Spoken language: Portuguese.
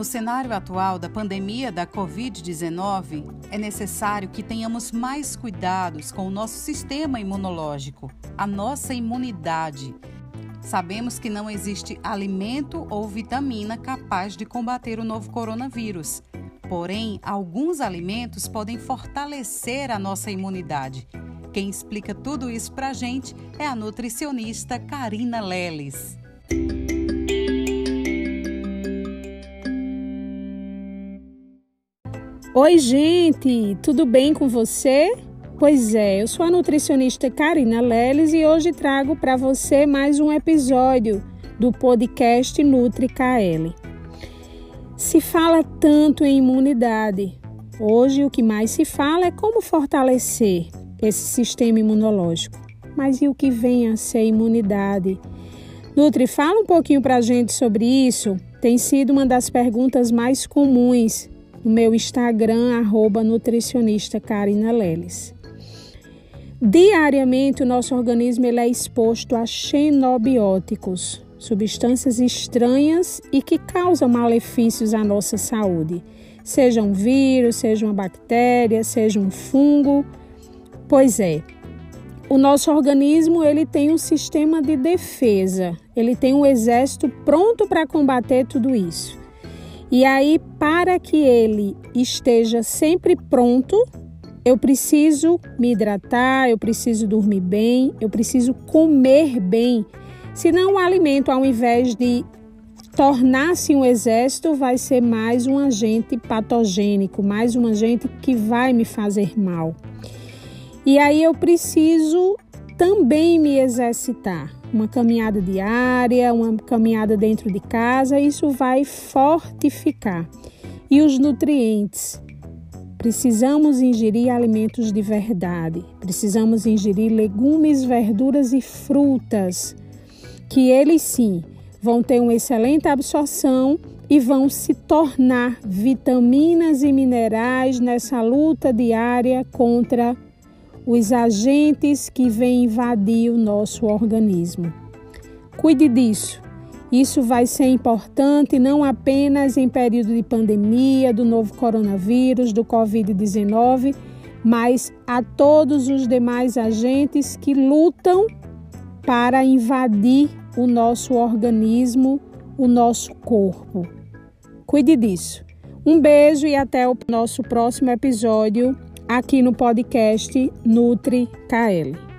No cenário atual da pandemia da Covid-19, é necessário que tenhamos mais cuidados com o nosso sistema imunológico, a nossa imunidade. Sabemos que não existe alimento ou vitamina capaz de combater o novo coronavírus. Porém, alguns alimentos podem fortalecer a nossa imunidade. Quem explica tudo isso para a gente é a nutricionista Karina Leles. Oi, gente, tudo bem com você? Pois é, eu sou a nutricionista Karina Leles e hoje trago para você mais um episódio do podcast Nutri KL. Se fala tanto em imunidade. Hoje o que mais se fala é como fortalecer esse sistema imunológico. Mas e o que vem a ser imunidade? Nutri, fala um pouquinho para a gente sobre isso. Tem sido uma das perguntas mais comuns no meu Instagram, arroba nutricionista Karina. Diariamente, o nosso organismo ele é exposto a xenobióticos, substâncias estranhas e que causam malefícios à nossa saúde. Seja um vírus, seja uma bactéria, seja um fungo. Pois é, o nosso organismo ele tem um sistema de defesa, ele tem um exército pronto para combater tudo isso. E aí, para que ele esteja sempre pronto, eu preciso me hidratar, eu preciso dormir bem, eu preciso comer bem. Senão, o alimento, ao invés de tornar-se um exército, vai ser mais um agente patogênico, mais um agente que vai me fazer mal. E aí eu preciso também me exercitar uma caminhada diária, uma caminhada dentro de casa, isso vai fortificar. E os nutrientes? Precisamos ingerir alimentos de verdade, precisamos ingerir legumes, verduras e frutas, que eles sim vão ter uma excelente absorção e vão se tornar vitaminas e minerais nessa luta diária contra os agentes que vêm invadir o nosso organismo. Cuide disso. Isso vai ser importante não apenas em período de pandemia, do novo coronavírus, do Covid-19, mas a todos os demais agentes que lutam para invadir o nosso organismo, o nosso corpo. Cuide disso. Um beijo e até o nosso próximo episódio aqui no podcast Nutri KL.